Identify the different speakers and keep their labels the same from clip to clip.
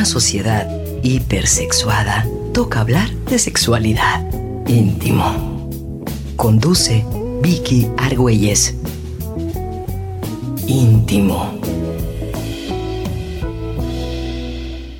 Speaker 1: una sociedad hipersexuada, toca hablar de sexualidad. Íntimo. Conduce Vicky Argüelles. Íntimo.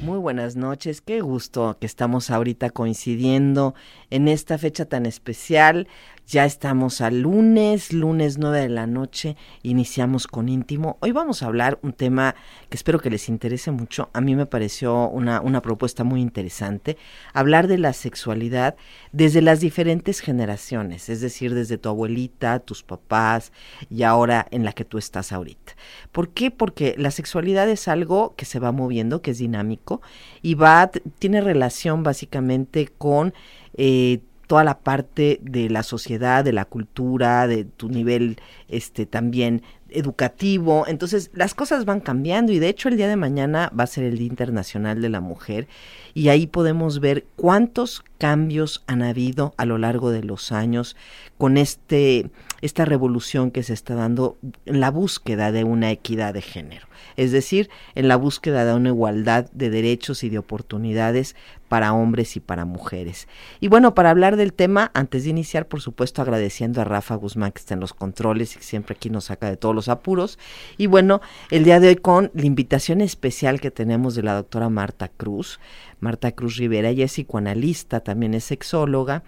Speaker 2: Muy buenas noches, qué gusto que estamos ahorita coincidiendo en esta fecha tan especial. Ya estamos al lunes, lunes 9 de la noche, iniciamos con íntimo. Hoy vamos a hablar un tema que espero que les interese mucho. A mí me pareció una, una propuesta muy interesante, hablar de la sexualidad desde las diferentes generaciones, es decir, desde tu abuelita, tus papás y ahora en la que tú estás ahorita. ¿Por qué? Porque la sexualidad es algo que se va moviendo, que es dinámico y va, tiene relación básicamente con... Eh, toda la parte de la sociedad, de la cultura, de tu nivel este también educativo. Entonces, las cosas van cambiando y de hecho el día de mañana va a ser el Día Internacional de la Mujer y ahí podemos ver cuántos cambios han habido a lo largo de los años con este esta revolución que se está dando en la búsqueda de una equidad de género, es decir, en la búsqueda de una igualdad de derechos y de oportunidades para hombres y para mujeres. Y bueno, para hablar del tema, antes de iniciar, por supuesto, agradeciendo a Rafa Guzmán que está en los controles y que siempre aquí nos saca de todos los apuros. Y bueno, el día de hoy con la invitación especial que tenemos de la doctora Marta Cruz. Marta Cruz Rivera, ella es psicoanalista, también es sexóloga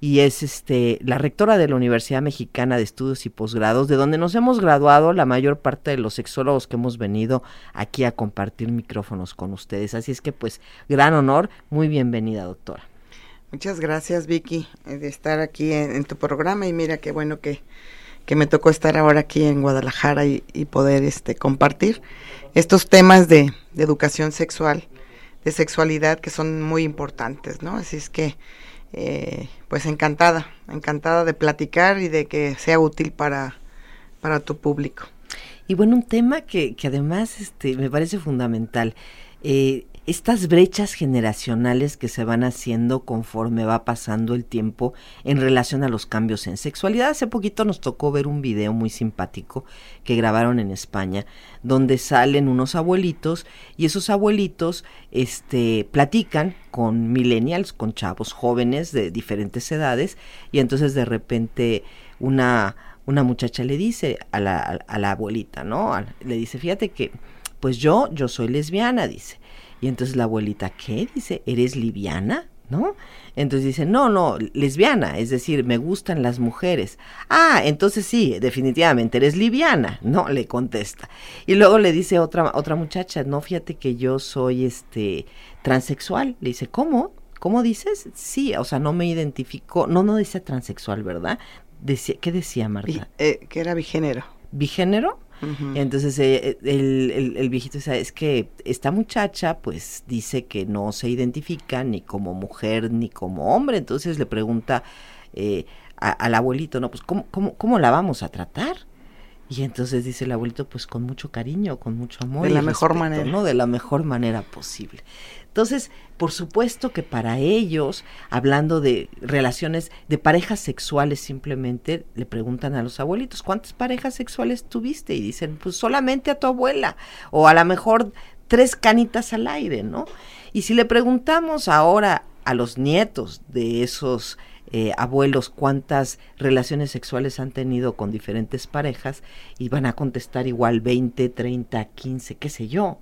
Speaker 2: y es este la rectora de la Universidad Mexicana de Estudios y Posgrados, de donde nos hemos graduado la mayor parte de los sexólogos que hemos venido aquí a compartir micrófonos con ustedes. Así es que pues gran honor, muy bienvenida doctora.
Speaker 3: Muchas gracias Vicky eh, de estar aquí en, tu programa y mira qué bueno que, que, me tocó estar ahora aquí en Guadalajara y, poder este compartir estos temas de, de educación sexual de sexualidad que son muy importantes, ¿no? Así es que, eh, pues encantada, encantada de platicar y de que sea útil para, para tu público.
Speaker 2: Y bueno, un tema que, que además este, me parece fundamental. Eh, estas brechas generacionales que se van haciendo conforme va pasando el tiempo en relación a los cambios en sexualidad. Hace poquito nos tocó ver un video muy simpático que grabaron en España, donde salen unos abuelitos y esos abuelitos este, platican con millennials, con chavos jóvenes de diferentes edades, y entonces de repente una, una muchacha le dice a la, a la abuelita, ¿no? Le dice, fíjate que, pues yo, yo soy lesbiana, dice y entonces la abuelita, ¿qué? Dice, ¿eres liviana? ¿No? Entonces dice, no, no, lesbiana, es decir, me gustan las mujeres. Ah, entonces sí, definitivamente eres liviana, ¿no? Le contesta. Y luego le dice otra, otra muchacha, no, fíjate que yo soy este transexual. Le dice, ¿cómo? ¿Cómo dices? Sí, o sea, no me identifico, no, no dice transexual, ¿verdad? Decía, ¿Qué decía Marta?
Speaker 3: Eh, que era bigénero.
Speaker 2: ¿Bigénero? Entonces eh, el, el, viejito dice, es que esta muchacha pues dice que no se identifica ni como mujer ni como hombre, entonces le pregunta eh, al abuelito, no, pues ¿cómo, cómo, ¿cómo la vamos a tratar? Y entonces dice el abuelito, pues con mucho cariño, con mucho amor.
Speaker 3: De la mejor manera.
Speaker 2: ¿no? De la mejor manera posible. Entonces, por supuesto que para ellos, hablando de relaciones, de parejas sexuales, simplemente le preguntan a los abuelitos, ¿cuántas parejas sexuales tuviste? Y dicen, pues solamente a tu abuela, o a lo mejor tres canitas al aire, ¿no? Y si le preguntamos ahora a los nietos de esos eh, abuelos cuántas relaciones sexuales han tenido con diferentes parejas y van a contestar igual 20, 30, 15, qué sé yo,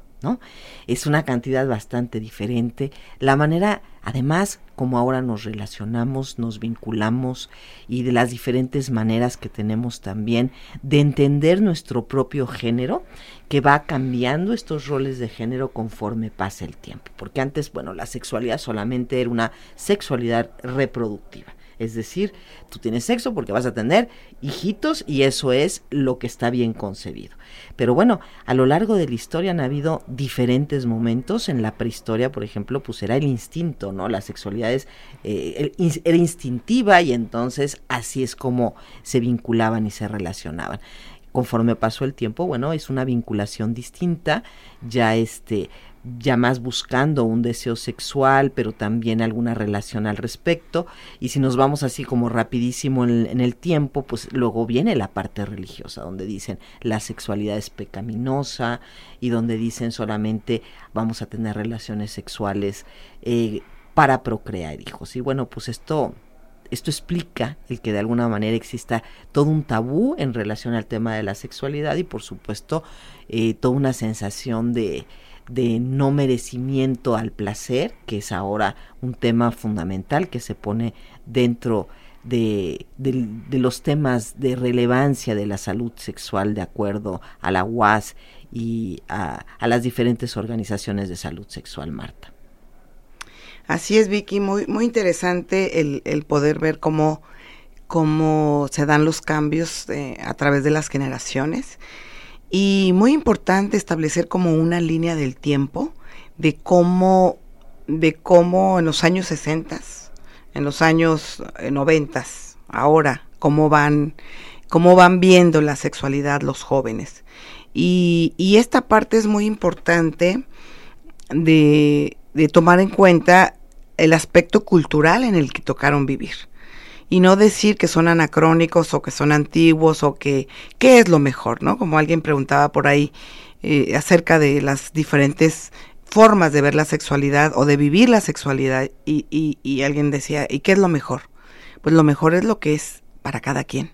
Speaker 2: Es una cantidad bastante diferente. La manera, además, como ahora nos relacionamos, nos vinculamos y de las diferentes maneras que tenemos también de entender nuestro propio género, que va cambiando estos roles de género conforme pasa el tiempo. Porque antes, bueno, la sexualidad solamente era una sexualidad reproductiva. Es decir, tú tienes sexo porque vas a tener hijitos y eso es lo que está bien concebido. Pero bueno, a lo largo de la historia han habido diferentes momentos. En la prehistoria, por ejemplo, pues era el instinto, ¿no? La sexualidad es, eh, era instintiva y entonces así es como se vinculaban y se relacionaban conforme pasó el tiempo, bueno, es una vinculación distinta, ya este ya más buscando un deseo sexual, pero también alguna relación al respecto. Y si nos vamos así como rapidísimo en, el tiempo, pues luego viene la parte religiosa, donde dicen la sexualidad es pecaminosa y donde dicen solamente vamos a tener relaciones sexuales eh, para procrear hijos. Y bueno, pues esto esto explica el que de alguna manera exista todo un tabú en relación al tema de la sexualidad y por supuesto eh, toda una sensación de, de no merecimiento al placer, que es ahora un tema fundamental que se pone dentro de, los temas de relevancia de la salud sexual de acuerdo a la UAS y a, las diferentes organizaciones de salud sexual, Marta.
Speaker 3: Así es, Vicky, muy, muy interesante el, el poder ver cómo, cómo se dan los cambios eh, a través de las generaciones y muy importante establecer como una línea del tiempo de cómo, de cómo en los años 60, en los años 90, eh, ahora, cómo van, cómo van viendo la sexualidad los jóvenes. Y, y esta parte es muy importante de, de tomar en cuenta el aspecto cultural en el que tocaron vivir y no decir que son anacrónicos o que son antiguos o que qué es lo mejor, ¿no? Como alguien preguntaba por ahí eh, acerca de las diferentes formas de ver la sexualidad o de vivir la sexualidad y, y, y alguien decía, ¿y qué es lo mejor? Pues lo mejor es lo que es para cada quien.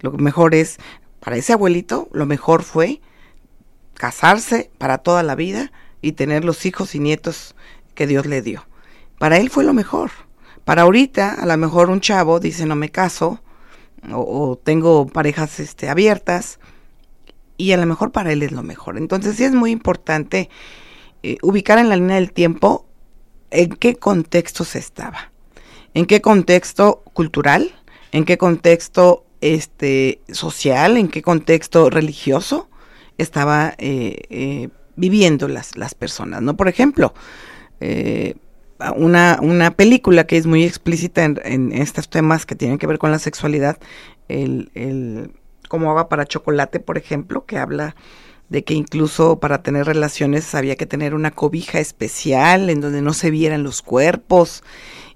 Speaker 3: Lo mejor es, para ese abuelito, lo mejor fue casarse para toda la vida y tener los hijos y nietos que Dios le dio. Para él fue lo mejor. Para ahorita, a lo mejor un chavo dice no me caso o, tengo parejas este, abiertas y a lo mejor para él es lo mejor. Entonces sí es muy importante eh, ubicar en la línea del tiempo en qué contexto se estaba, en qué contexto cultural, en qué contexto este, social, en qué contexto religioso estaba eh, eh, viviendo las, las personas, ¿no? Por ejemplo, una, una película que es muy explícita en, estos temas que tienen que ver con la sexualidad, el, el como agua para chocolate, por ejemplo, que habla de que incluso para tener relaciones había que tener una cobija especial en donde no se vieran los cuerpos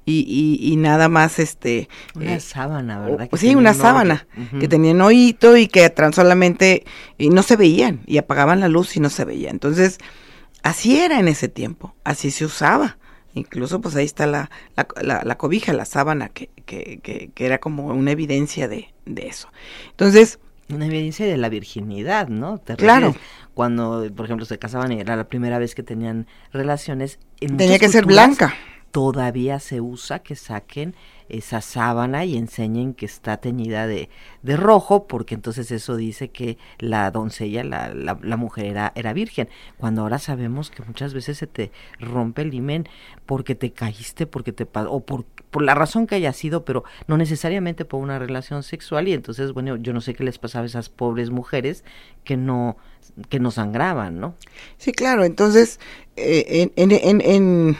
Speaker 3: y, y, nada más este
Speaker 2: una eh, sábana verdad
Speaker 3: sí una sábana que tenían oído y que tan solamente y no se veían y apagaban la luz y no se veía. Entonces así era en ese tiempo así se usaba Incluso pues ahí está la, la, cobija, la sábana, que, que, que, era como una evidencia de, eso. Entonces...
Speaker 2: Una evidencia de la virginidad, ¿no?
Speaker 3: claro.
Speaker 2: Cuando, por ejemplo, se casaban y era la primera vez que tenían relaciones.
Speaker 3: Tenía que ser blanca.
Speaker 2: Todavía se usa que saquen esa sábana y enseñen que está teñida de, de rojo, porque entonces eso dice que la doncella, la, la, mujer era, era virgen, cuando ahora sabemos que muchas veces se te rompe el himen porque te caíste, porque te o por, la razón que haya sido, pero no necesariamente por una relación sexual, y entonces, bueno, yo no sé qué les pasaba a esas pobres mujeres que no que no sangraban, ¿no?
Speaker 3: Sí, claro, entonces, eh, en, en, en,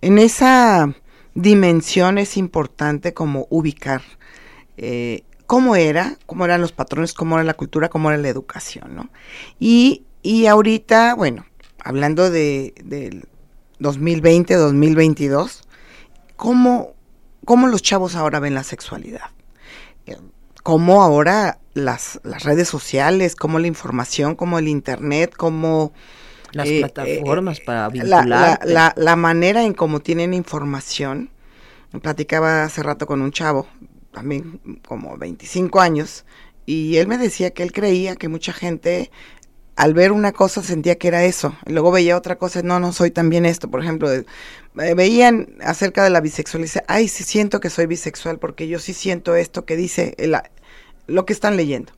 Speaker 3: en esa dimensión es importante como ubicar eh, cómo era, cómo eran los patrones, cómo era la cultura, cómo era la educación, ¿no? Y, y ahorita, bueno, hablando de, del 2020, 2022, ¿cómo, ¿cómo los chavos ahora ven la sexualidad? ¿Cómo ahora las, las redes sociales, cómo la información, cómo el internet, cómo
Speaker 2: las eh, plataformas para
Speaker 3: vincular. La, la, la, manera en cómo tienen información. Platicaba hace rato con un chavo, también como 25 años, y él me decía que él creía que mucha gente al ver una cosa sentía que era eso, y luego veía otra cosa, no, no soy también esto, por ejemplo, eh, veían acerca de la bisexualidad, dice, ay, sí siento que soy bisexual, porque yo sí siento esto que dice lo que están leyendo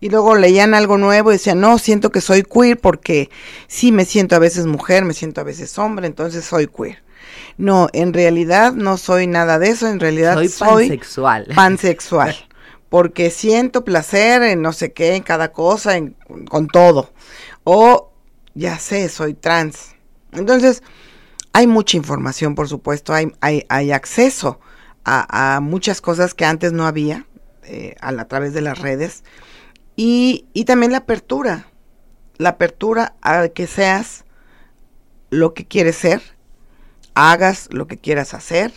Speaker 3: y luego leían algo nuevo y decían, no, siento que soy queer porque sí me siento a veces mujer, me siento a veces hombre, entonces soy queer. No, en realidad no soy nada de eso, en realidad soy, soy
Speaker 2: pansexual.
Speaker 3: Pansexual. porque siento placer en no sé qué, en cada cosa, en, con todo. O ya sé, soy trans. Entonces, hay mucha información, por supuesto, hay, hay, hay acceso a, muchas cosas que antes no había eh, a, a través de las redes. Y, y también la apertura, la apertura a que seas lo que quieres ser, hagas lo que quieras hacer.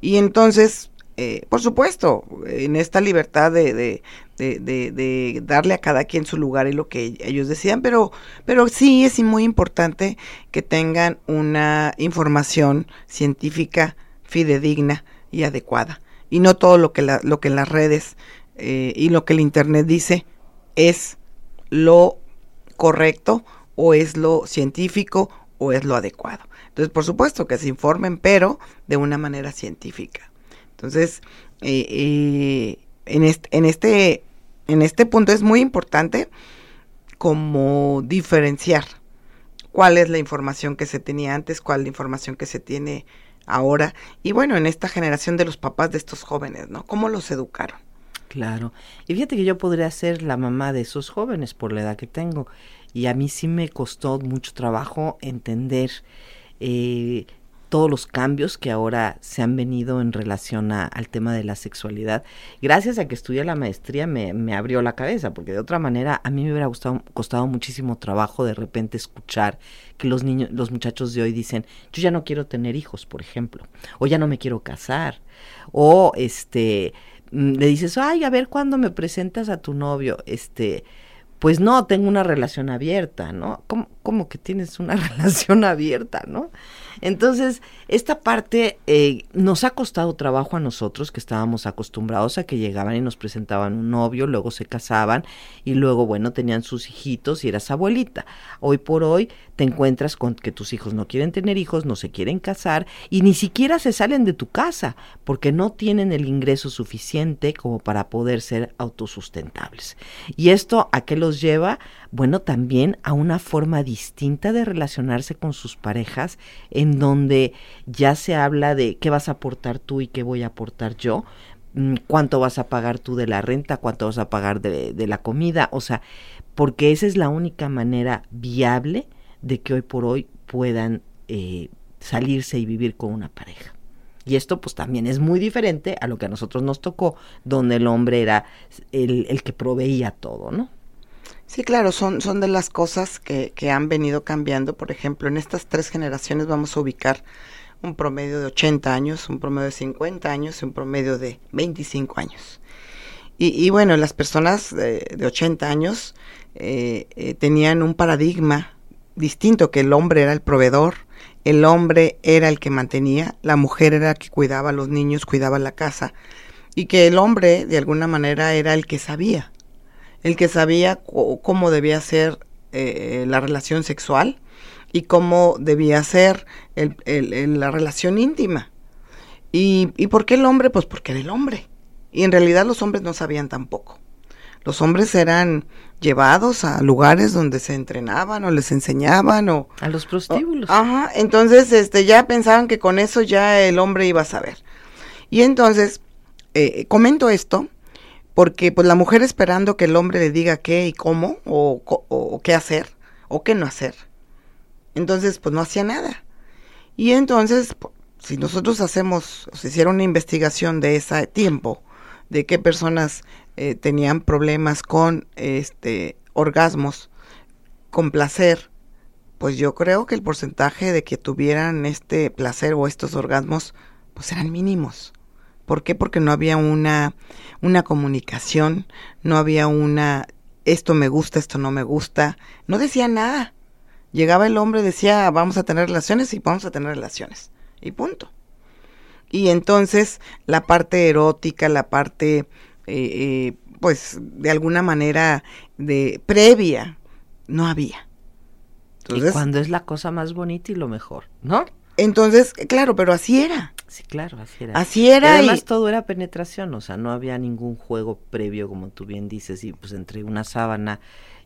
Speaker 3: Y entonces, eh, por supuesto, en esta libertad de, de, de, darle a cada quien su lugar y lo que ellos decían, pero, pero sí es muy importante que tengan una información científica fidedigna y adecuada. Y no todo lo que, la, lo que las redes eh, y lo que el Internet dice es lo correcto o es lo científico o es lo adecuado. Entonces, por supuesto que se informen, pero de una manera científica. Entonces, eh, eh, en, este, en, este, en este punto es muy importante como diferenciar cuál es la información que se tenía antes, cuál es la información que se tiene ahora. Y bueno, en esta generación de los papás de estos jóvenes, ¿no? ¿Cómo los educaron?
Speaker 2: Claro. Y fíjate que yo podría ser la mamá de esos jóvenes por la edad que tengo. Y a mí sí me costó mucho trabajo entender eh, todos los cambios que ahora se han venido en relación al tema de la sexualidad. Gracias a que estudié la maestría me, me, abrió la cabeza, porque de otra manera a mí me hubiera costado muchísimo trabajo de repente escuchar que los niños, los muchachos de hoy dicen, yo ya no quiero tener hijos, por ejemplo, o ya no me quiero casar, o este le dices, ay, a ver cuándo me presentas a tu novio, este, pues no, tengo una relación abierta, ¿no? ¿Cómo, cómo que tienes una relación abierta, no? Entonces, esta parte eh, nos ha costado trabajo a nosotros que estábamos acostumbrados a que llegaban y nos presentaban un novio, luego se casaban y luego, bueno, tenían sus hijitos y eras abuelita. Hoy por hoy te encuentras con que tus hijos no quieren tener hijos, no se quieren casar y ni siquiera se salen de tu casa porque no tienen el ingreso suficiente como para poder ser autosustentables. ¿Y esto a qué los lleva? Bueno, también a una forma distinta de relacionarse con sus parejas en donde ya se habla de qué vas a aportar tú y qué voy a aportar yo, mm, cuánto vas a pagar tú de la renta, cuánto vas a pagar de, la comida, o sea, porque esa es la única manera viable de que hoy por hoy puedan eh, salirse y vivir con una pareja. Y esto pues también es muy diferente a lo que a nosotros nos tocó, donde el hombre era el, el que proveía todo, ¿no?
Speaker 3: Sí, claro, son, son de las cosas que, que han venido cambiando. Por ejemplo, en estas tres generaciones vamos a ubicar un promedio de 80 años, un promedio de 50 años y un promedio de 25 años. Y, bueno, las personas de, de 80 años eh, eh, tenían un paradigma distinto, que el hombre era el proveedor, el hombre era el que mantenía, la mujer era la que cuidaba a los niños, cuidaba la casa, y que el hombre de alguna manera era el que sabía el que sabía cómo debía ser eh, la relación sexual y cómo debía ser el, la relación íntima. ¿Y, ¿Y por qué el hombre? Pues porque era el hombre. Y en realidad los hombres no sabían tampoco. Los hombres eran llevados a lugares donde se entrenaban o les enseñaban o
Speaker 2: a los prostíbulos.
Speaker 3: ajá, entonces este ya pensaban que con eso ya el hombre iba a saber. Y entonces eh, comento esto porque pues la mujer esperando que el hombre le diga qué y cómo, o, qué hacer, o qué no hacer. Entonces, pues no hacía nada. Y entonces, si nosotros hacemos, o se hiciera una investigación de ese tiempo, de qué personas eh, tenían problemas con este orgasmos, con placer, pues yo creo que el porcentaje de que tuvieran este placer o estos orgasmos, pues eran mínimos. ¿Por qué? Porque no había una, una comunicación, no había una, esto me gusta, esto no me gusta, no decía nada. Llegaba el hombre, decía, vamos a tener relaciones y vamos a tener relaciones. Y punto. Y entonces la parte erótica, la parte, eh, eh, pues, de alguna manera de previa, no había.
Speaker 2: Entonces, y cuando es la cosa más bonita y lo mejor, ¿no?
Speaker 3: Entonces, claro, pero así era.
Speaker 2: Sí, claro, así era.
Speaker 3: Así era.
Speaker 2: Y además todo era penetración, o sea, no había ningún juego previo, como tú bien dices, y pues entre una sábana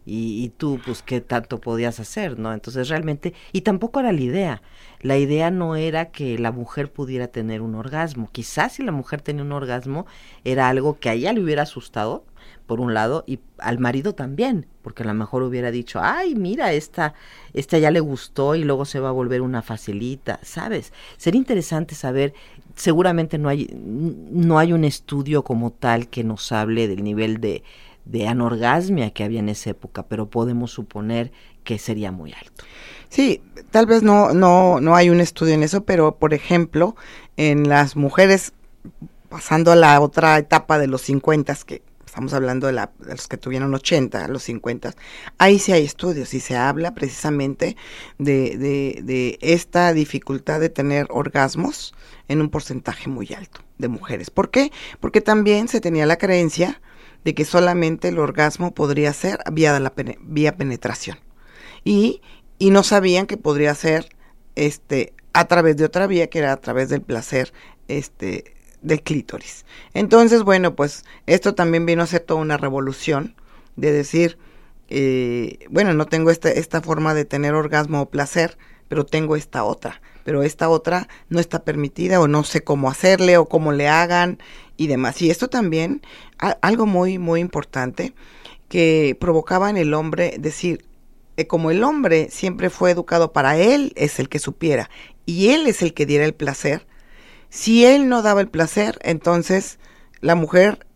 Speaker 2: y, y, tú, pues, qué tanto podías hacer, ¿no? Entonces realmente, y tampoco era la idea. La idea no era que la mujer pudiera tener un orgasmo. Quizás si la mujer tenía un orgasmo, era algo que a ella le hubiera asustado, por un lado, y al marido también, porque a lo mejor hubiera dicho, ay, mira, esta, esta ya le gustó y luego se va a volver una facilita, ¿sabes? Sería interesante saber, seguramente no hay, no hay un estudio como tal que nos hable del nivel de, de anorgasmia que había en esa época, pero podemos suponer que sería muy alto.
Speaker 3: Sí, tal vez no, no, no hay un estudio en eso, pero por ejemplo, en las mujeres, pasando a la otra etapa de los 50, que estamos hablando de, la, de los que tuvieron 80, los 50, ahí sí hay estudios y se habla precisamente de, de, de esta dificultad de tener orgasmos en un porcentaje muy alto de mujeres. ¿Por qué? Porque también se tenía la creencia de que solamente el orgasmo podría ser vía, la vía penetración. Y, y no sabían que podría ser este, a través de otra vía, que era a través del placer este, del clítoris. Entonces, bueno, pues esto también vino a ser toda una revolución de decir, eh, bueno, no tengo esta, esta forma de tener orgasmo o placer, pero tengo esta otra pero esta otra no está permitida o no sé cómo hacerle o cómo le hagan y demás. Y esto también, algo muy, muy importante, que provocaba en el hombre decir, eh, como el hombre siempre fue educado para él es el que supiera y él es el que diera el placer, si él no daba el placer, entonces la mujer,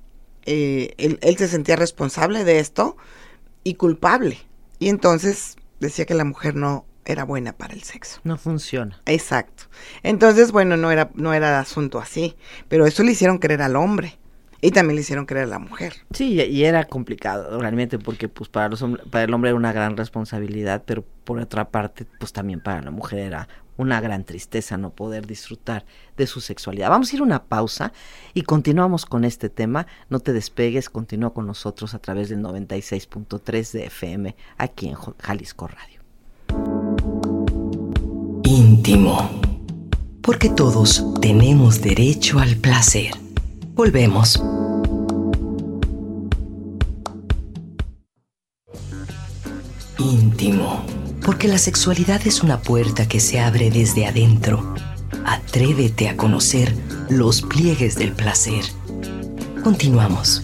Speaker 3: eh, él, él se sentía responsable de esto y culpable. Y entonces decía que la mujer no, era buena para el sexo.
Speaker 2: No funciona.
Speaker 3: Exacto. Entonces, bueno, no era, no era asunto así, pero eso le hicieron creer al hombre. Y también le hicieron creer a la mujer.
Speaker 2: Sí, y era complicado realmente porque pues para los para el hombre era una gran responsabilidad, pero por otra parte pues también para la mujer era una gran tristeza no poder disfrutar de su sexualidad. Vamos a ir a una pausa y continuamos con este tema. No te despegues, continúa con nosotros a través del 96.3 de FM aquí en Jalisco Radio
Speaker 1: íntimo. Porque todos tenemos derecho al placer. Volvemos. Íntimo. Porque la sexualidad es una puerta que se abre desde adentro. Atrévete a conocer los pliegues del placer. Continuamos.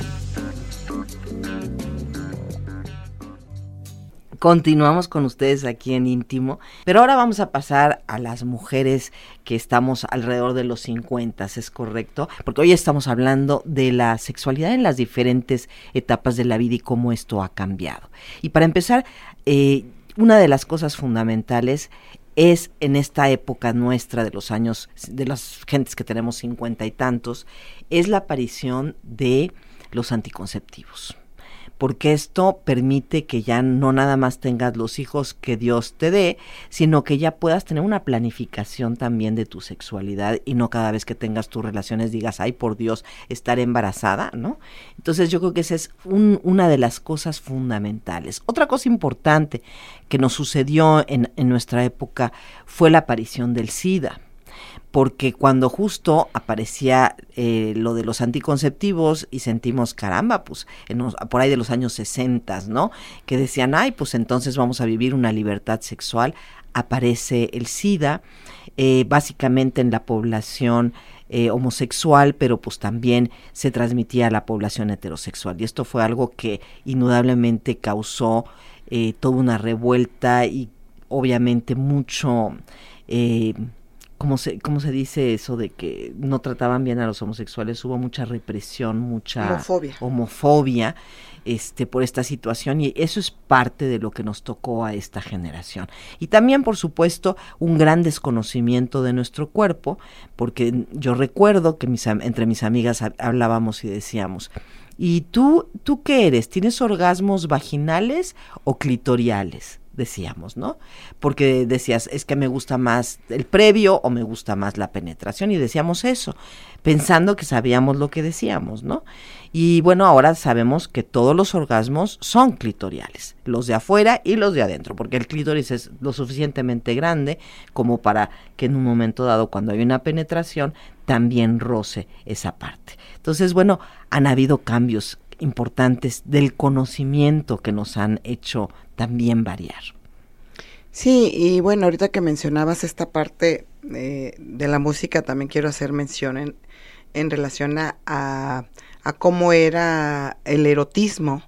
Speaker 2: Continuamos con ustedes aquí en íntimo, pero ahora vamos a pasar a las mujeres que estamos alrededor de los 50, ¿es correcto? Porque hoy estamos hablando de la sexualidad en las diferentes etapas de la vida y cómo esto ha cambiado. Y para empezar, eh, una de las cosas fundamentales es en esta época nuestra de los años, de las gentes que tenemos cincuenta y tantos, es la aparición de los anticonceptivos porque esto permite que ya no nada más tengas los hijos que Dios te dé, sino que ya puedas tener una planificación también de tu sexualidad y no cada vez que tengas tus relaciones digas, ay, por Dios, estar embarazada, ¿no? Entonces yo creo que esa es una de las cosas fundamentales. Otra cosa importante que nos sucedió en, en nuestra época fue la aparición del SIDA porque cuando justo aparecía eh, lo de los anticonceptivos y sentimos, caramba, pues por ahí de los años 60, ¿no? Que decían, ay, pues entonces vamos a vivir una libertad sexual, aparece el SIDA, eh, básicamente en la población eh, homosexual, pero pues también se transmitía a la población heterosexual. Y esto fue algo que indudablemente causó toda una revuelta y obviamente mucho... ¿cómo se, ¿cómo se dice eso de que no trataban bien a los homosexuales? Hubo mucha represión, mucha
Speaker 3: homofobia.
Speaker 2: homofobia este, por esta situación y eso es parte de lo que nos tocó a esta generación. Y también, por supuesto, un gran desconocimiento de nuestro cuerpo, porque yo recuerdo que mis, entre mis amigas hablábamos y decíamos, ¿y tú, tú qué eres? ¿Tienes orgasmos vaginales o clitoriales? Decíamos, ¿no? Porque decías, es que me gusta más el previo o me gusta más la penetración y decíamos eso, pensando que sabíamos lo que decíamos, ¿no? Y bueno, ahora sabemos que todos los orgasmos son clitoriales, los de afuera y los de adentro, porque el clítoris es lo suficientemente grande como para que en un momento dado, cuando hay una penetración, también roce esa parte. Entonces, bueno, han habido cambios importantes del conocimiento que nos han hecho también variar.
Speaker 3: Sí, y bueno, ahorita que mencionabas esta parte eh, de la música, también quiero hacer mención en, relación a, a, cómo era el erotismo.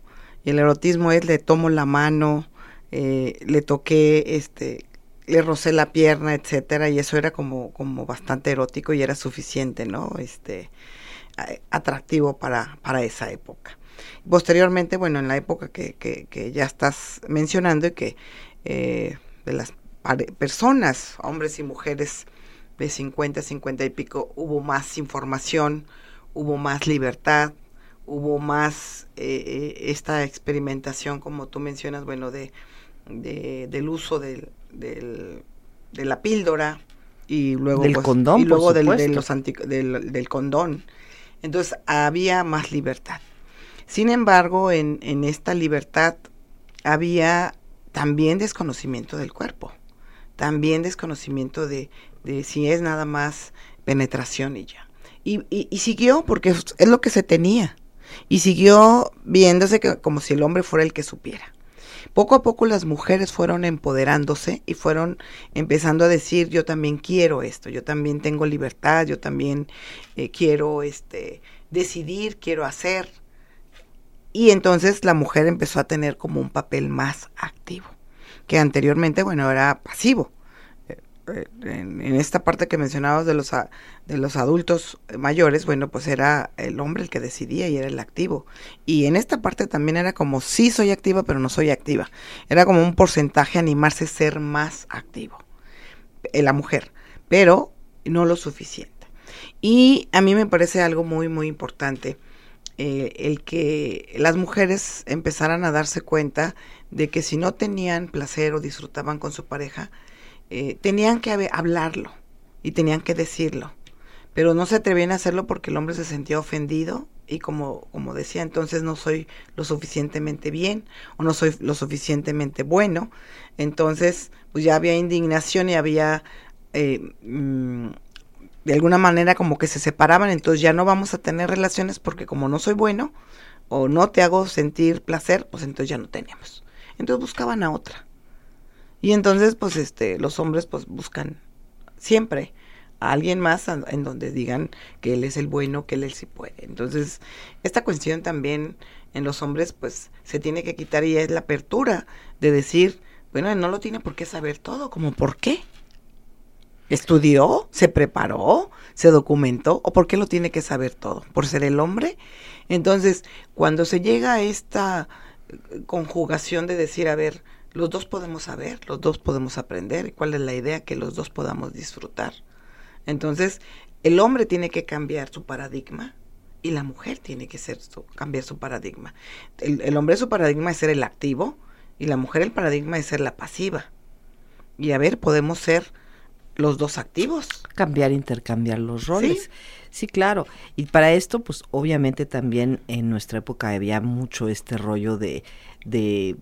Speaker 3: Y el erotismo es le tomo la mano, eh, le toqué, este, le rocé la pierna, etcétera, y eso era como, como bastante erótico y era suficiente, ¿no? Este, atractivo para, para esa época. Posteriormente, bueno, en la época que, que, ya estás mencionando y que eh, de las personas, hombres y mujeres de 50, 50 y pico, hubo más información, hubo más libertad, hubo más eh, eh, esta experimentación, como tú mencionas, bueno, de, del uso del, del, de la píldora y luego,
Speaker 2: del
Speaker 3: pues,
Speaker 2: condón,
Speaker 3: y luego del,
Speaker 2: los
Speaker 3: del, del, condón. Entonces había más libertad. Sin embargo, en, en esta libertad había también desconocimiento del cuerpo, también desconocimiento de, de si es nada más penetración y ya. Y, y, siguió porque es lo que se tenía. Y siguió viéndose que, como si el hombre fuera el que supiera. Poco a poco las mujeres fueron empoderándose y fueron empezando a decir yo también quiero esto, yo también tengo libertad, yo también eh, quiero este decidir, quiero hacer. Y entonces la mujer empezó a tener como un papel más activo, que anteriormente, bueno, era pasivo en, esta parte que mencionabas de los, de los adultos mayores, bueno, pues era el hombre el que decidía y era el activo. Y en esta parte también era como, sí soy activa, pero no soy activa. Era como un porcentaje animarse a ser más activo, eh, la mujer, pero no lo suficiente. Y a mí me parece algo muy, muy importante. Eh, el que las mujeres empezaran a darse cuenta de que si no tenían placer o disfrutaban con su pareja, eh, tenían que hablarlo y tenían que decirlo, pero no se atrevían a hacerlo porque el hombre se sentía ofendido y como, como decía, entonces no soy lo suficientemente bien o no soy lo suficientemente bueno, entonces pues ya había indignación y había eh, mm, de alguna manera como que se separaban, entonces ya no vamos a tener relaciones porque como no soy bueno o no te hago sentir placer, pues entonces ya no tenemos. Entonces buscaban a otra. Y entonces, pues, este, los hombres, pues, buscan siempre a alguien más en donde digan que él es el bueno, que él sí puede. Entonces, esta cuestión también en los hombres, pues, se tiene que quitar y es la apertura de decir, bueno, él no lo tiene por qué saber todo, como por qué. ¿Estudió? ¿Se preparó? ¿Se documentó? ¿O por qué lo tiene que saber todo? ¿Por ser el hombre? Entonces, cuando se llega a esta conjugación de decir, a ver, los dos podemos saber, los dos podemos aprender. ¿Cuál es la idea? Que los dos podamos disfrutar. Entonces, el hombre tiene que cambiar su paradigma y la mujer tiene que ser cambiar su paradigma. El, el, hombre su paradigma es ser el activo y la mujer el paradigma es ser la pasiva. Y a ver, podemos ser los dos activos.
Speaker 2: Cambiar, intercambiar los roles. Sí, claro. Y para esto, pues obviamente también en nuestra época había mucho este rollo de, de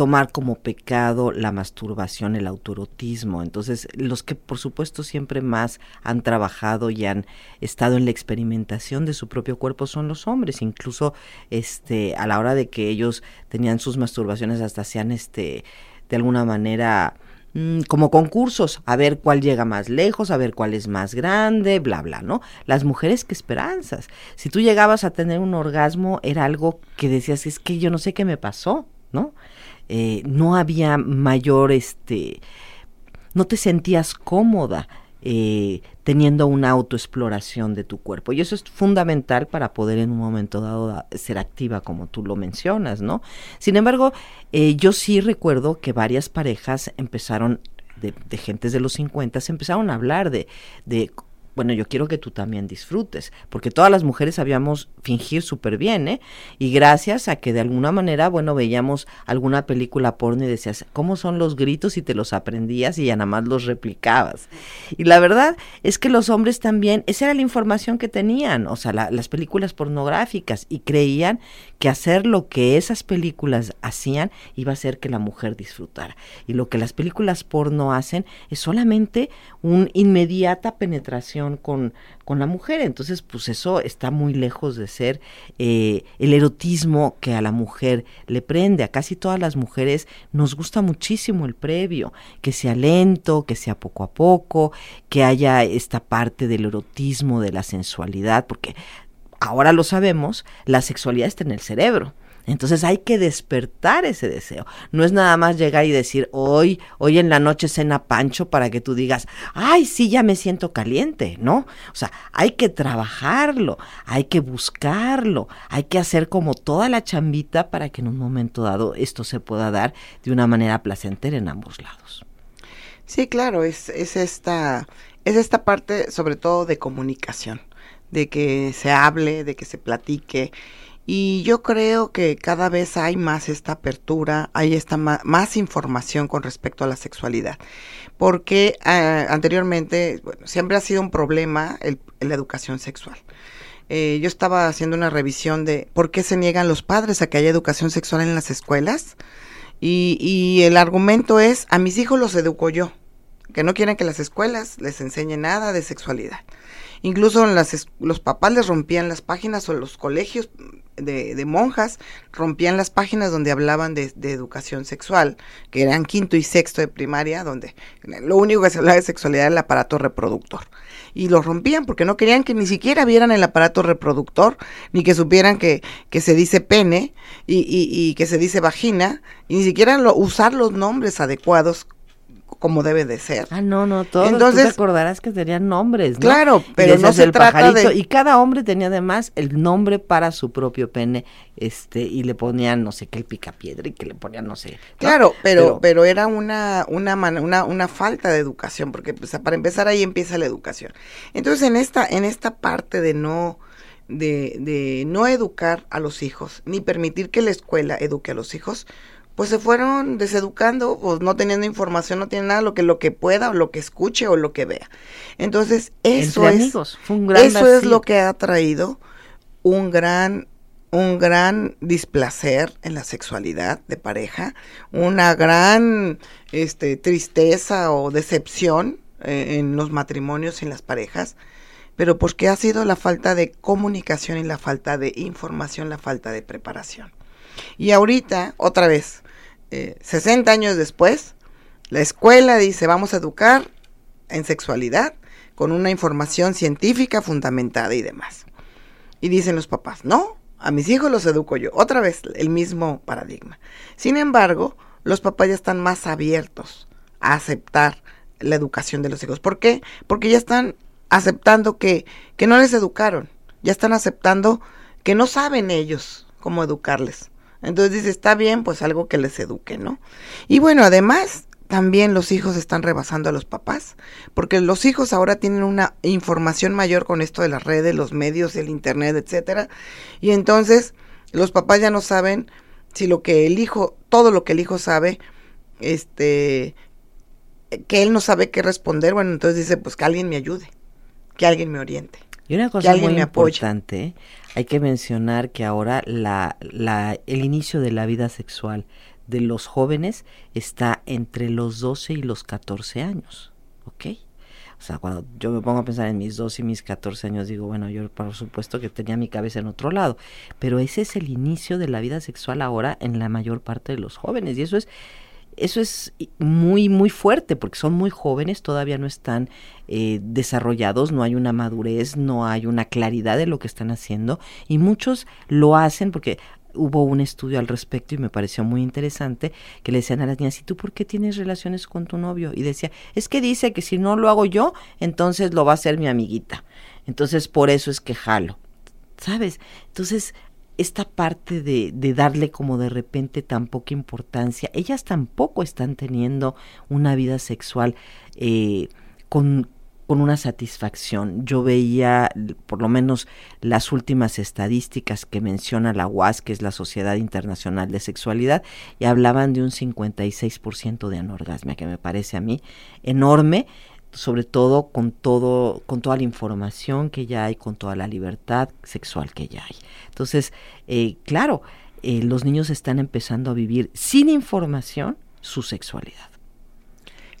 Speaker 2: tomar como pecado la masturbación, el autorotismo. Entonces, los que por supuesto siempre más han trabajado y han estado en la experimentación de su propio cuerpo son los hombres, incluso este a la hora de que ellos tenían sus masturbaciones hasta hacían este de alguna manera mm, como concursos, a ver cuál llega más lejos, a ver cuál es más grande, bla, bla, ¿no? Las mujeres, qué esperanzas. Si tú llegabas a tener un orgasmo, era algo que decías, es que yo no sé qué me pasó, ¿no? Eh, no había mayor, este, no te sentías cómoda eh, teniendo una autoexploración de tu cuerpo. Y eso es fundamental para poder en un momento dado ser activa, como tú lo mencionas, ¿no? Sin embargo, eh, yo sí recuerdo que varias parejas empezaron, de, de gentes de los 50, se empezaron a hablar de, de bueno, yo quiero que tú también disfrutes, porque todas las mujeres sabíamos fingir súper bien, ¿eh? Y gracias a que de alguna manera, bueno, veíamos alguna película porno y decías, ¿cómo son los gritos? y te los aprendías y ya nada más los replicabas. Y la verdad es que los hombres también, esa era la información que tenían, o sea, las películas pornográficas, y creían que hacer lo que esas películas hacían iba a hacer que la mujer disfrutara. Y lo que las películas porno hacen es solamente una inmediata penetración con, con la mujer. Entonces, pues eso está muy lejos de ser eh, el erotismo que a la mujer le prende. A casi todas las mujeres nos gusta muchísimo el previo, que sea lento, que sea poco a poco, que haya esta parte del erotismo, de la sensualidad, porque ahora lo sabemos, la sexualidad está en el cerebro. Entonces hay que despertar ese deseo. No es nada más llegar y decir, hoy, hoy en la noche cena pancho para que tú digas, ay, sí, ya me siento caliente, ¿no? O sea, hay que trabajarlo, hay que buscarlo, hay que hacer como toda la chambita para que en un momento dado esto se pueda dar de una manera placentera en ambos lados.
Speaker 3: Sí, claro, es, es esta, es esta parte sobre todo de comunicación, de que se hable, de que se platique y yo creo que cada vez hay más esta apertura, hay esta más, información con respecto a la sexualidad. Porque eh, anteriormente siempre ha sido un problema el, la educación sexual. Eh, yo estaba haciendo una revisión de por qué se niegan los padres a que haya educación sexual en las escuelas. Y, y el argumento es, a mis hijos los educo yo, que no quieren que las escuelas les enseñen nada de sexualidad. Incluso las, los papás les rompían las páginas o los colegios de, monjas rompían las páginas donde hablaban de, educación sexual, que eran quinto y sexto de primaria, donde lo único que se hablaba de sexualidad era el aparato reproductor. Y lo rompían porque no querían que ni siquiera vieran el aparato reproductor, ni que supieran que, se dice pene y, y, que se dice vagina, y ni siquiera usar los nombres adecuados como debe de ser.
Speaker 2: Ah, no, no, todos Entonces, tú te acordarás que tenían nombres, ¿no?
Speaker 3: Claro, pero no se trata de...
Speaker 2: Y cada hombre tenía además el nombre para su propio pene, este, y le ponían, no sé qué, el picapiedra, y que le ponían, no sé.
Speaker 3: Claro, pero, pero, era una, una, una, una falta de educación, porque pues, para empezar ahí empieza la educación. Entonces, en esta, en esta parte de no... De, de no educar a los hijos, ni permitir que la escuela eduque a los hijos, pues se fueron deseducando, pues no teniendo información, no tienen nada, lo que lo que pueda, o lo que escuche o lo que vea. Entonces, eso es eso es lo que ha traído un gran un gran displacer en la sexualidad de pareja, una gran este, tristeza o decepción eh, en los matrimonios y en las parejas, pero porque ha sido la falta de comunicación y la falta de información, la falta de preparación. Y ahorita, otra vez, 60 eh, años después, la escuela dice vamos a educar en sexualidad con una información científica fundamentada y demás. Y dicen los papás, no, a mis hijos los educo yo. Otra vez el mismo paradigma. Sin embargo, los papás ya están más abiertos a aceptar la educación de los hijos. ¿Por qué? Porque ya están aceptando que, que no les educaron. Ya están aceptando que no saben ellos cómo educarles. Entonces dice, está bien, pues algo que les eduque, ¿no? Y bueno, además, también los hijos están rebasando a los papás, porque los hijos ahora tienen una información mayor con esto de las redes, los medios, el internet, etcétera, y entonces los papás ya no saben si lo que el hijo, todo lo que el hijo sabe, este, que él no sabe qué responder, bueno, entonces dice, pues que alguien me ayude, que alguien me oriente.
Speaker 2: Y una cosa muy importante, hay que mencionar que ahora la, el inicio de la vida sexual de los jóvenes está entre los 12 y los 14 años, ¿ok? O sea, cuando yo me pongo a pensar en mis 12 y mis 14 años, digo, bueno, yo por supuesto que tenía mi cabeza en otro lado, pero ese es el inicio de la vida sexual ahora en la mayor parte de los jóvenes y eso es eso es muy, muy fuerte porque son muy jóvenes, todavía no están eh, desarrollados, no hay una madurez, no hay una claridad de lo que están haciendo y muchos lo hacen porque hubo un estudio al respecto y me pareció muy interesante que le decían a las niñas, ¿y tú por qué tienes relaciones con tu novio? Y decía, es que dice que si no lo hago yo, entonces lo va a hacer mi amiguita. Entonces por eso es que jalo. ¿Sabes? Entonces esta parte de, de, darle como de repente tan poca importancia, ellas tampoco están teniendo una vida sexual eh, con, con una satisfacción. Yo veía por lo menos las últimas estadísticas que menciona la UAS, que es la Sociedad Internacional de Sexualidad, y hablaban de un 56% de anorgasmia, que me parece a mí enorme sobre todo con todo con toda la información que ya hay con toda la libertad sexual que ya hay. Entonces eh, claro eh, los niños están empezando a vivir sin información su sexualidad.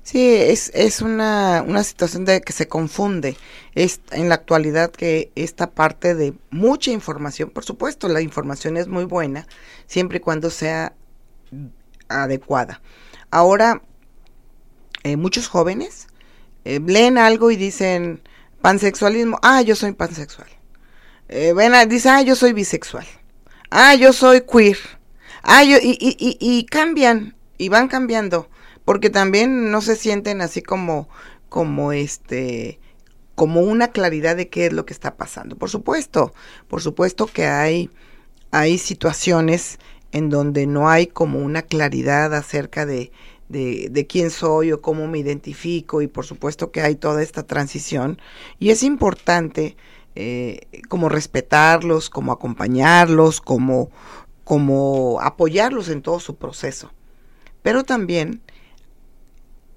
Speaker 3: Sí, es, es una, una situación de que se confunde. Es, en la actualidad que esta parte de mucha información, por supuesto, la información es muy buena, siempre y cuando sea adecuada. Ahora, eh, muchos jóvenes eh, leen algo y dicen pansexualismo, ah, yo soy pansexual. Eh, ven dice, ah, yo soy bisexual. ah, yo soy queer. Ah, yo, y, y, y, cambian, y van cambiando, porque también no se sienten así como, como este, como una claridad de qué es lo que está pasando. Por supuesto, por supuesto que hay, hay situaciones en donde no hay como una claridad acerca de, de, de, quién soy o cómo me identifico y por supuesto que hay toda esta transición y es importante eh, como respetarlos, como acompañarlos, como, como apoyarlos en todo su proceso. Pero también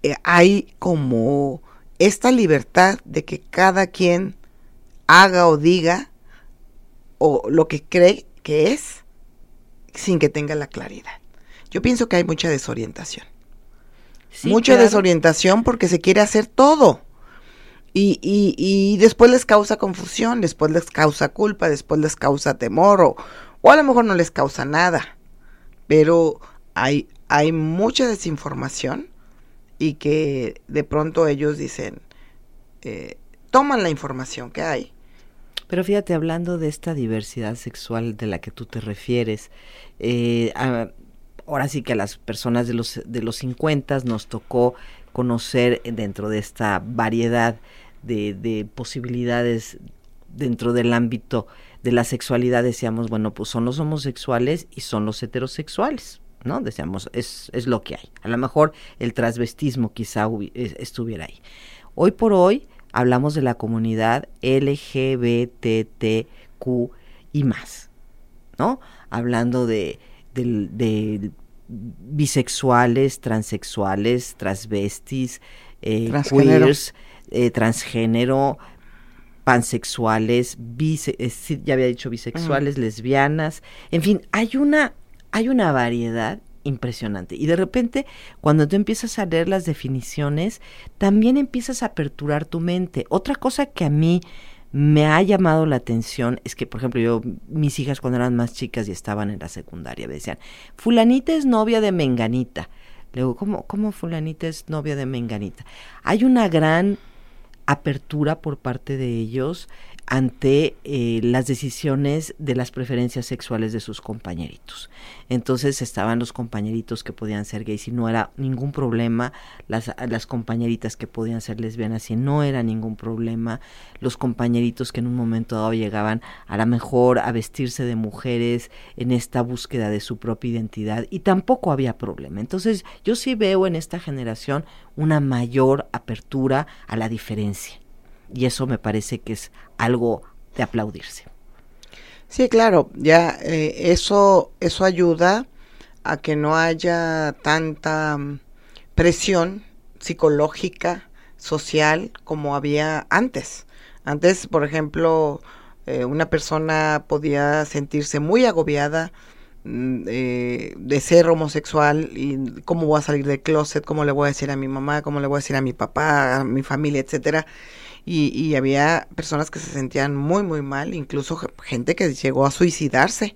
Speaker 3: eh, hay como esta libertad de que cada quien haga o diga o lo que cree que es sin que tenga la claridad. Yo pienso que hay mucha desorientación. Mucha desorientación porque se quiere hacer todo. Y, y, y, después les causa confusión, después les causa culpa, después les causa temor o, o a lo mejor no les causa nada. Pero hay, hay mucha desinformación y que de pronto ellos dicen, eh, toman la información que hay.
Speaker 2: Pero fíjate, hablando de esta diversidad sexual de la que tú te refieres, eh, ahora sí que a las personas de los, de los 50 nos tocó conocer dentro de esta variedad de, posibilidades dentro del ámbito de la sexualidad, decíamos, bueno, pues son los homosexuales y son los heterosexuales, ¿no? Decíamos, es, es lo que hay. A lo mejor el transvestismo quizá estuviera ahí. Hoy por hoy hablamos de la comunidad LGBTQ y más, ¿no? Hablando de, de, bisexuales, transexuales, transvestis, eh, queers, eh, transgénero, pansexuales, eh, ya había dicho bisexuales, lesbianas, en fin, hay una, hay una variedad impresionante. Y de repente, cuando tú empiezas a leer las definiciones, también empiezas a aperturar tu mente. Otra cosa que a mí me ha llamado la atención es que, por ejemplo, yo, mis hijas cuando eran más chicas y estaban en la secundaria, me decían, fulanita es novia de Menganita. Le digo, ¿cómo, ¿cómo fulanita es novia de Menganita? Hay una gran apertura por parte de ellos ante eh, las decisiones de las preferencias sexuales de sus compañeritos. Entonces estaban los compañeritos que podían ser gays y no era ningún problema, las, las compañeritas que podían ser lesbianas y no era ningún problema, los compañeritos que en un momento dado llegaban a la mejor a vestirse de mujeres en esta búsqueda de su propia identidad y tampoco había problema. Entonces yo sí veo en esta generación una mayor apertura a la diferencia y eso me parece que es algo de aplaudirse.
Speaker 3: Sí, claro, ya eh, eso, eso ayuda a que no haya tanta mm, presión psicológica, social, como había antes. Antes, por ejemplo, eh, una persona podía sentirse muy agobiada mm, eh, de ser homosexual y cómo voy a salir del closet, cómo le voy a decir a mi mamá, cómo le voy a decir a mi papá, a mi familia, etcétera y, había personas que se sentían muy muy mal, incluso gente que llegó a suicidarse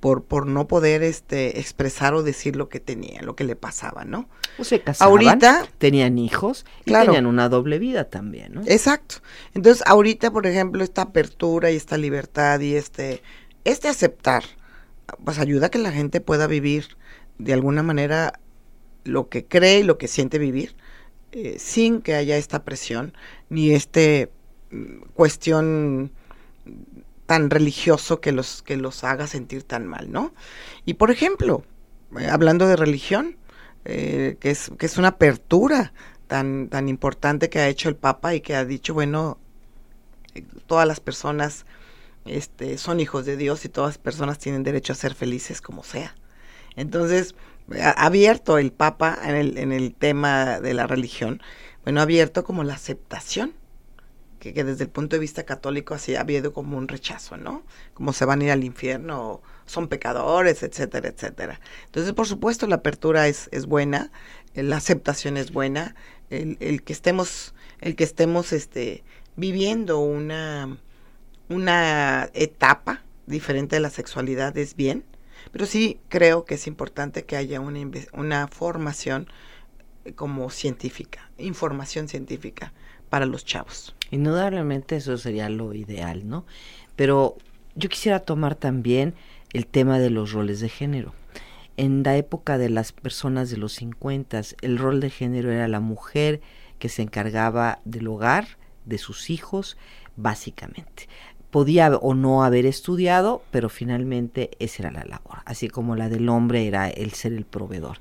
Speaker 3: por, por no poder este expresar o decir lo que tenía, lo que le pasaba, ¿no?
Speaker 2: O se casaban, ahorita, tenían hijos y tenían una doble vida también, ¿no?
Speaker 3: Exacto. Entonces, ahorita, por ejemplo, esta apertura y esta libertad y este este aceptar pues ayuda a que la gente pueda vivir de alguna manera lo que cree y lo que siente vivir eh, sin que haya esta presión ni este mm, cuestión tan religioso que los que los haga sentir tan mal, ¿no? Y por ejemplo, eh, hablando de religión, eh, que es que es una apertura tan tan importante que ha hecho el Papa y que ha dicho, bueno, todas las personas este, son hijos de Dios y todas las personas tienen derecho a ser felices como sea. Entonces, abierto el Papa en el, en el tema de la religión, bueno, abierto como la aceptación, que, desde el punto de vista católico así ha habido como un rechazo, ¿no? Como se van a ir al infierno, son pecadores, etcétera, etcétera. Entonces, por supuesto, la apertura es, es buena, eh, la aceptación es buena, el, el que estemos, el que estemos este, viviendo una, una etapa diferente de la sexualidad es bien, pero sí creo que es importante que haya una, una formación eh, como científica, información científica para los chavos.
Speaker 2: Indudablemente eso sería lo ideal, ¿no? Pero yo quisiera tomar también el tema de los roles de género. En la época de las personas de los 50, el rol de género era la mujer que se encargaba del hogar, de sus hijos, básicamente. Podía o no haber estudiado, pero finalmente esa era la labor, así como la del hombre era el ser el proveedor.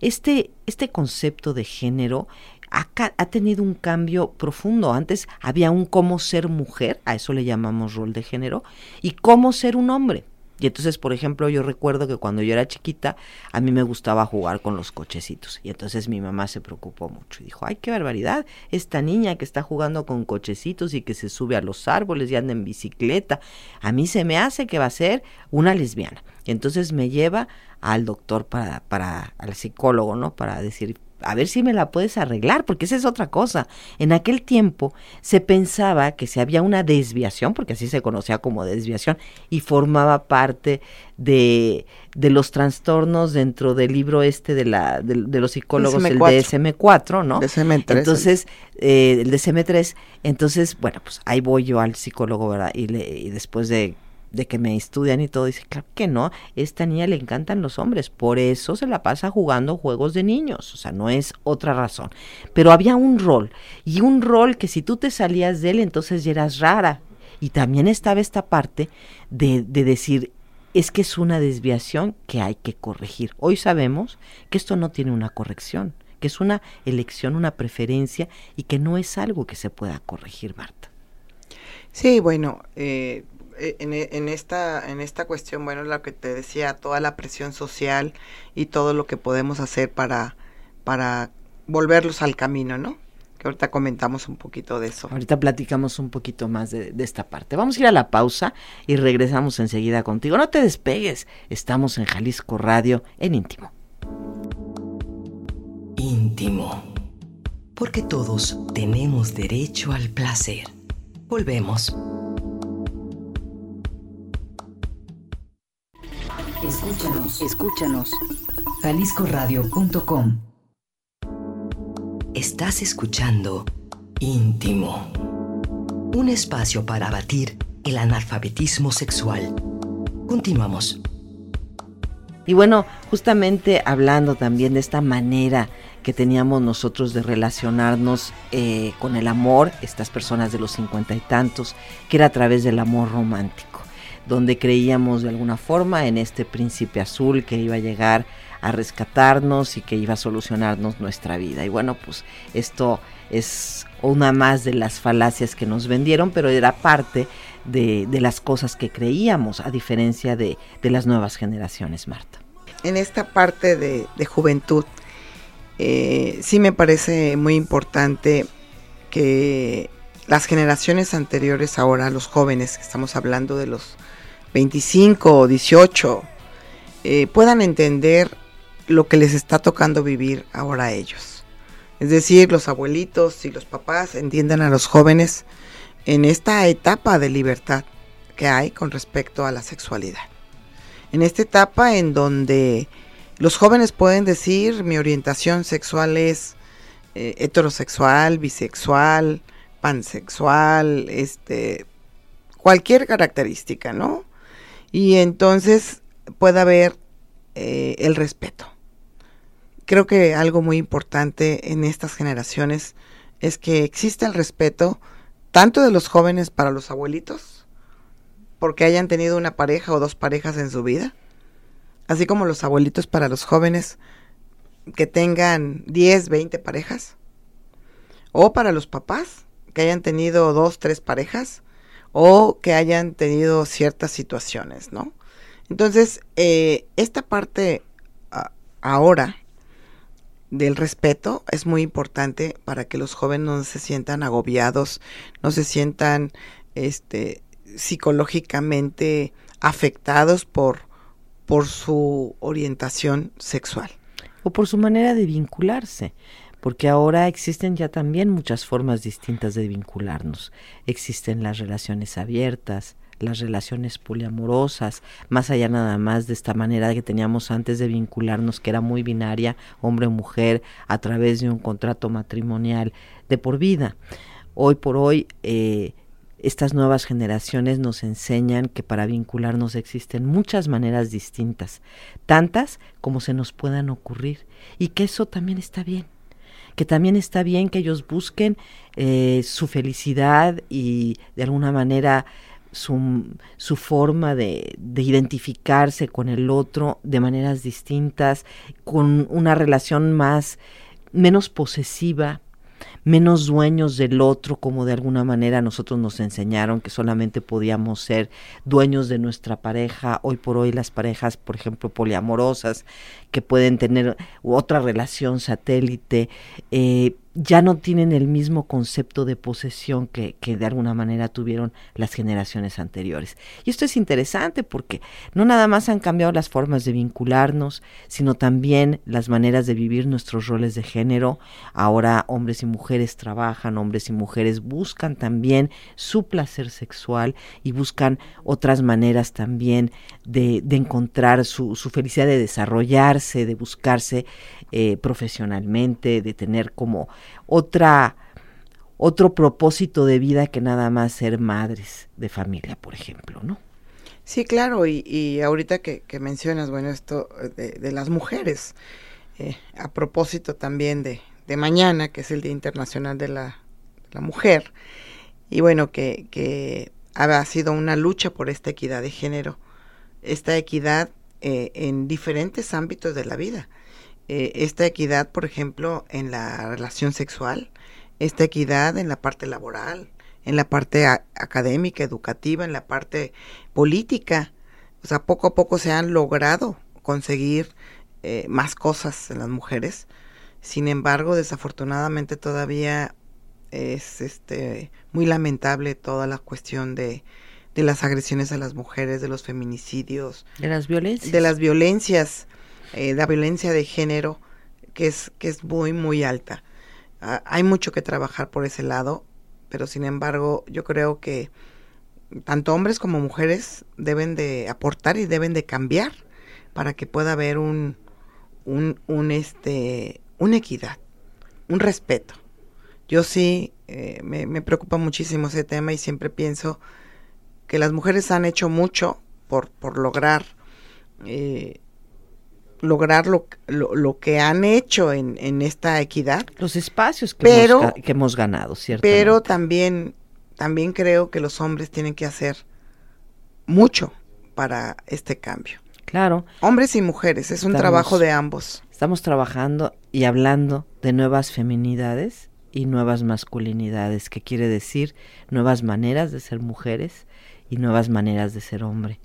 Speaker 2: Este, este concepto de género ha, ha, tenido un cambio profundo. Antes había un cómo ser mujer, a eso le llamamos rol de género, y cómo ser un hombre. Y entonces, por ejemplo, yo recuerdo que cuando yo era chiquita, a mí me gustaba jugar con los cochecitos. Y entonces mi mamá se preocupó mucho y dijo, ay, qué barbaridad, esta niña que está jugando con cochecitos y que se sube a los árboles y anda en bicicleta, a mí se me hace que va a ser una lesbiana. Y entonces me lleva al doctor para, para, al psicólogo, ¿no? Para decir, a ver si me la puedes arreglar, porque esa es otra cosa. En aquel tiempo se pensaba que si había una desviación, porque así se conocía como desviación, y formaba parte de, de los trastornos dentro del libro este de, la, de, los psicólogos, el DSM4, ¿no?
Speaker 3: DSM3.
Speaker 2: Entonces, eh, el DSM3, entonces, bueno, pues ahí voy yo al psicólogo, ¿verdad? Y, le, y después de de que me estudian y todo, dice, claro que no, esta niña le encantan los hombres, por eso se la pasa jugando juegos de niños, o sea, no es otra razón. Pero había un rol, y un rol que si tú te salías de él, entonces ya eras rara. Y también estaba esta parte de, de decir, es que es una desviación que hay que corregir. Hoy sabemos que esto no tiene una corrección, que es una elección, una preferencia y que no es algo que se pueda corregir, Marta.
Speaker 3: Sí, bueno, eh, eh, e, en, esta, en esta cuestión, bueno, lo que te decía, toda la presión social y todo lo que podemos hacer para, para volverlos al camino, ¿no? Que ahorita comentamos un poquito de eso.
Speaker 2: Ahorita platicamos un poquito más de, de esta parte. Vamos a ir a la pausa y regresamos enseguida contigo. No te despegues, estamos en Jalisco Radio en íntimo.
Speaker 1: Íntimo. Porque todos tenemos derecho al placer. Volvemos. Escúchanos, escúchanos. JaliscoRadio.com. Estás escuchando Íntimo. Un espacio para abatir el analfabetismo sexual. Continuamos.
Speaker 2: Y bueno, justamente hablando también de esta manera que teníamos nosotros de relacionarnos eh, con el amor, estas personas de los cincuenta y tantos, que era a través del amor romántico donde creíamos de alguna forma en este príncipe azul que iba a llegar a rescatarnos y que iba a solucionarnos nuestra vida. Y bueno, pues esto es una más de las falacias que nos vendieron, pero era parte de, las cosas que creíamos, a diferencia de, las nuevas generaciones, Marta.
Speaker 3: En esta parte de, juventud, eh, sí me parece muy importante que las generaciones anteriores ahora, los jóvenes, que estamos hablando de los 25 o 18, eh, puedan entender lo que les está tocando vivir ahora a ellos. Es decir, los abuelitos y los papás entiendan a los jóvenes en esta etapa de libertad que hay con respecto a la sexualidad. En esta etapa en donde los jóvenes pueden decir mi orientación sexual es eh, heterosexual, bisexual, pansexual, este, cualquier característica, ¿no? Y entonces pueda haber eh, el respeto. Creo que algo muy importante en estas generaciones es que existe el respeto tanto de los jóvenes para los abuelitos, porque hayan tenido una pareja o dos parejas en su vida, así como los abuelitos para los jóvenes que tengan 10, 20 parejas, o para los papás que hayan tenido dos, tres parejas, o que hayan tenido ciertas situaciones, ¿no? Entonces, eh, esta parte ahora del respeto es muy importante para que los jóvenes no se sientan agobiados, no se sientan este, psicológicamente afectados por, por su orientación sexual.
Speaker 2: O por su manera de vincularse porque ahora existen ya también muchas formas distintas de vincularnos. Existen las relaciones abiertas, las relaciones poliamorosas, más allá nada más de esta manera que teníamos antes de vincularnos, que era muy binaria, hombre-mujer, a través de un contrato matrimonial de por vida. Hoy por hoy, eh, estas nuevas generaciones nos enseñan que para vincularnos existen muchas maneras distintas, tantas como se nos puedan ocurrir, y que eso también está bien que también está bien que ellos busquen eh, su felicidad y de alguna manera su, su forma de, de, identificarse con el otro de maneras distintas, con una relación más menos posesiva, menos dueños del otro, como de alguna manera nosotros nos enseñaron que solamente podíamos ser dueños de nuestra pareja. Hoy por hoy las parejas, por ejemplo, poliamorosas, que pueden tener otra relación satélite, eh, ya no tienen el mismo concepto de posesión que, que, de alguna manera tuvieron las generaciones anteriores. Y esto es interesante porque no nada más han cambiado las formas de vincularnos, sino también las maneras de vivir nuestros roles de género. Ahora hombres y mujeres trabajan, hombres y mujeres buscan también su placer sexual y buscan otras maneras también de, de encontrar su, su, felicidad, de desarrollarse, de buscarse eh, profesionalmente, de tener como otra otro propósito de vida que nada más ser madres de familia, por ejemplo, ¿no?
Speaker 3: Sí, claro, y, y ahorita que, mencionas, bueno, esto de, de las mujeres, eh, a propósito también de, de, mañana, que es el Día Internacional de la, la Mujer, y bueno, que, que, ha sido una lucha por esta equidad de género, esta equidad eh, en diferentes ámbitos de la vida eh, esta equidad, por ejemplo, en la relación sexual, esta equidad en la parte laboral, en la parte académica, educativa, en la parte política. O sea, poco a poco se han logrado conseguir eh, más cosas en las mujeres. Sin embargo, desafortunadamente todavía es este muy lamentable toda la cuestión de, de las agresiones a las mujeres, de los feminicidios,
Speaker 2: de las violencias,
Speaker 3: de las violencias eh, la violencia de género, que es, que es muy, muy alta. Uh, hay mucho que trabajar por ese lado, pero sin embargo yo creo que tanto hombres como mujeres deben de aportar y deben de cambiar para que pueda haber un, un, un este, una equidad, un respeto. Yo sí eh, me, me, preocupa muchísimo ese tema y siempre pienso que las mujeres han hecho mucho por, por lograr eh, lograr lo, lo, lo, que han hecho en, en, esta equidad.
Speaker 2: Los espacios que, pero, hemos, que hemos ganado, ¿cierto?
Speaker 3: Pero también, también creo que los hombres tienen que hacer mucho para este cambio.
Speaker 2: Claro.
Speaker 3: Hombres y mujeres, es un trabajo de ambos.
Speaker 2: Estamos trabajando y hablando de nuevas feminidades y nuevas masculinidades, que quiere decir nuevas maneras de ser mujeres y nuevas maneras de ser hombre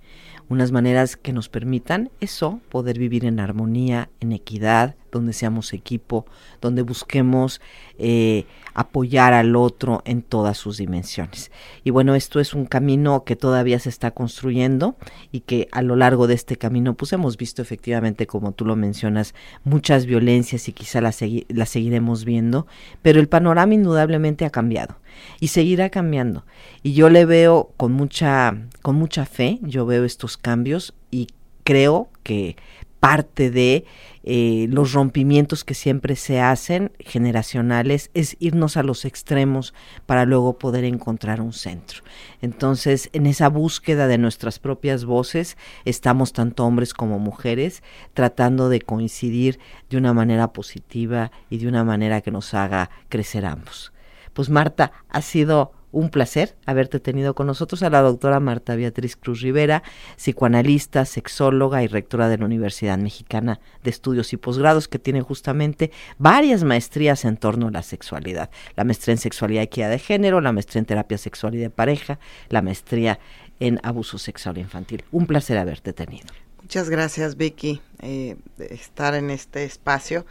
Speaker 2: unas maneras que nos permitan eso, poder vivir en armonía, en equidad, donde seamos equipo, donde busquemos eh, apoyar al otro en todas sus dimensiones. Y bueno, esto es un camino que todavía se está construyendo y que a lo largo de este camino pues hemos visto efectivamente, como tú lo mencionas, muchas violencias y quizá las, segui las seguiremos viendo, pero el panorama indudablemente ha cambiado y seguirá cambiando. Y yo le veo con mucha, con mucha fe, yo veo estos cambios y creo que parte de eh, los rompimientos que siempre se hacen generacionales es irnos a los extremos para luego poder encontrar un centro. Entonces, en esa búsqueda de nuestras propias voces, estamos tanto hombres como mujeres tratando de coincidir de una manera positiva y de una manera que nos haga crecer ambos. Pues Marta, ha sido un placer haberte tenido con nosotros a la doctora Marta Beatriz Cruz Rivera, psicoanalista, sexóloga y rectora de la Universidad Mexicana de Estudios y Posgrados, que tiene justamente varias maestrías en torno a la sexualidad. La maestría en sexualidad y equidad de género, la maestría en terapia sexual y de pareja, la maestría en abuso sexual infantil. Un placer haberte tenido.
Speaker 3: Muchas gracias, Vicky, eh, de estar en este espacio.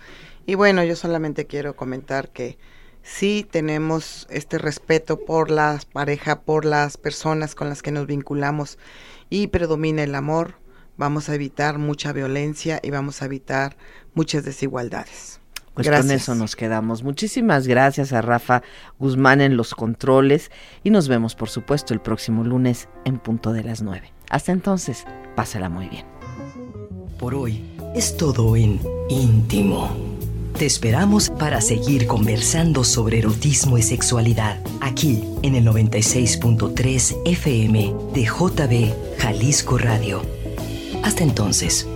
Speaker 3: Y bueno, yo solamente quiero comentar que sí tenemos este respeto por la pareja, por las personas con las que nos vinculamos y predomina el amor, vamos a evitar mucha violencia y vamos a evitar muchas desigualdades.
Speaker 2: Pues gracias. con eso nos quedamos. Muchísimas gracias a Rafa Guzmán en los controles y nos vemos por supuesto el próximo lunes en punto de las 9. Hasta entonces, pásala muy bien.
Speaker 1: Por hoy es todo en íntimo Te esperamos para seguir conversando sobre erotismo y sexualidad aquí en el 96.3 FM de JB Jalisco Radio. Hasta entonces.